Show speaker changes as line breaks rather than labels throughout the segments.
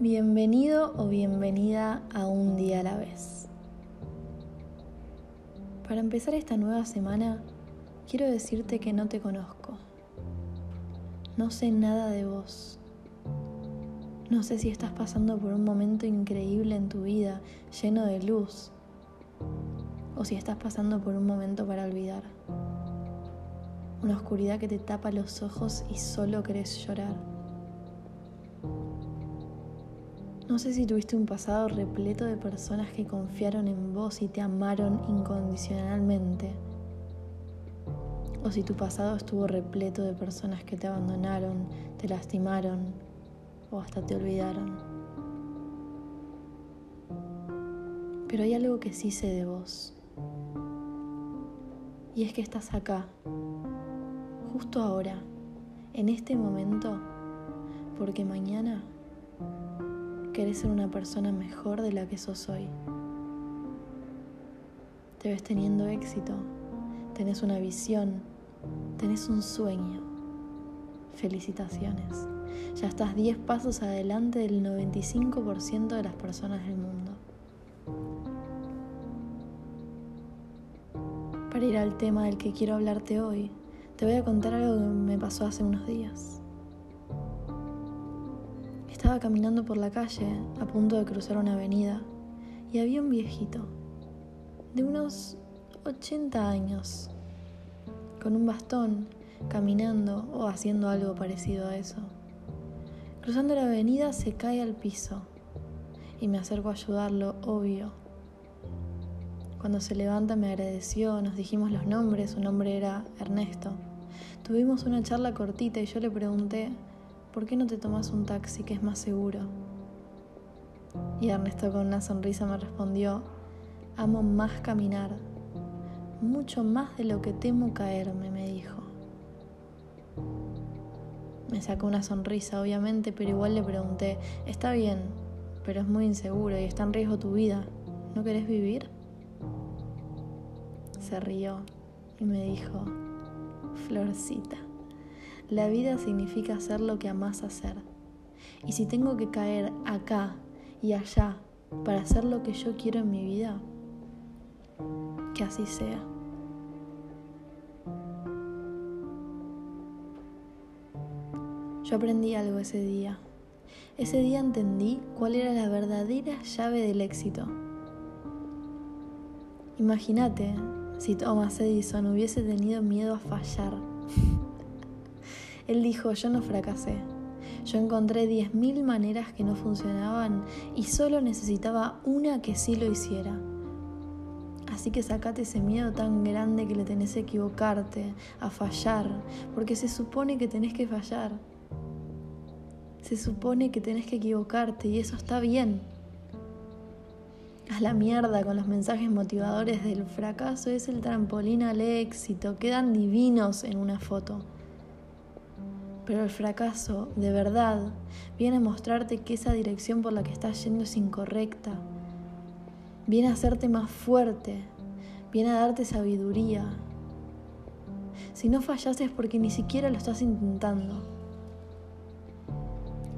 Bienvenido o bienvenida a un día a la vez. Para empezar esta nueva semana, quiero decirte que no te conozco. No sé nada de vos. No sé si estás pasando por un momento increíble en tu vida, lleno de luz, o si estás pasando por un momento para olvidar. Una oscuridad que te tapa los ojos y solo querés llorar. No sé si tuviste un pasado repleto de personas que confiaron en vos y te amaron incondicionalmente. O si tu pasado estuvo repleto de personas que te abandonaron, te lastimaron o hasta te olvidaron. Pero hay algo que sí sé de vos. Y es que estás acá, justo ahora, en este momento, porque mañana querés ser una persona mejor de la que sos hoy. Te ves teniendo éxito, tenés una visión, tenés un sueño. Felicitaciones. Ya estás 10 pasos adelante del 95% de las personas del mundo. Para ir al tema del que quiero hablarte hoy, te voy a contar algo que me pasó hace unos días. Estaba caminando por la calle a punto de cruzar una avenida y había un viejito de unos 80 años con un bastón caminando o haciendo algo parecido a eso. Cruzando la avenida se cae al piso y me acerco a ayudarlo, obvio. Cuando se levanta me agradeció, nos dijimos los nombres, su nombre era Ernesto. Tuvimos una charla cortita y yo le pregunté ¿por qué no te tomas un taxi que es más seguro? Y Ernesto con una sonrisa me respondió, amo más caminar, mucho más de lo que temo caerme, me dijo. Me sacó una sonrisa, obviamente, pero igual le pregunté, está bien, pero es muy inseguro y está en riesgo tu vida. ¿No querés vivir? Se rió y me dijo, Florcita. La vida significa hacer lo que amas hacer. Y si tengo que caer acá y allá para hacer lo que yo quiero en mi vida, que así sea. Yo aprendí algo ese día. Ese día entendí cuál era la verdadera llave del éxito. Imagínate si Thomas Edison hubiese tenido miedo a fallar. Él dijo, yo no fracasé. Yo encontré 10.000 maneras que no funcionaban y solo necesitaba una que sí lo hiciera. Así que sacate ese miedo tan grande que le tenés a equivocarte, a fallar, porque se supone que tenés que fallar. Se supone que tenés que equivocarte y eso está bien. A la mierda con los mensajes motivadores del fracaso es el trampolín al éxito, quedan divinos en una foto. Pero el fracaso, de verdad, viene a mostrarte que esa dirección por la que estás yendo es incorrecta. Viene a hacerte más fuerte, viene a darte sabiduría. Si no fallas es porque ni siquiera lo estás intentando.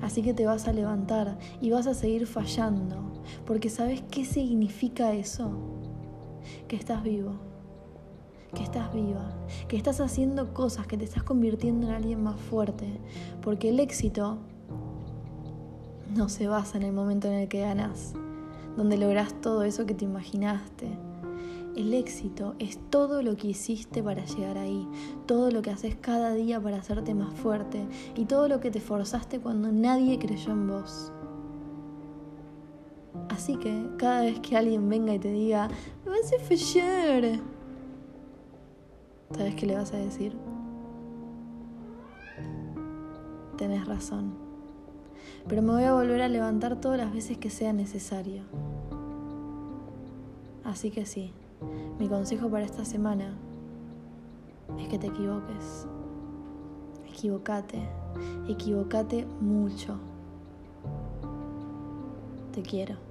Así que te vas a levantar y vas a seguir fallando, porque sabes qué significa eso, que estás vivo que estás viva, que estás haciendo cosas, que te estás convirtiendo en alguien más fuerte, porque el éxito no se basa en el momento en el que ganas, donde logras todo eso que te imaginaste. El éxito es todo lo que hiciste para llegar ahí, todo lo que haces cada día para hacerte más fuerte y todo lo que te forzaste cuando nadie creyó en vos. Así que cada vez que alguien venga y te diga, me vas a fallar, ¿Sabes qué le vas a decir? Tenés razón. Pero me voy a volver a levantar todas las veces que sea necesario. Así que sí, mi consejo para esta semana es que te equivoques. Equivocate, equivocate mucho. Te quiero.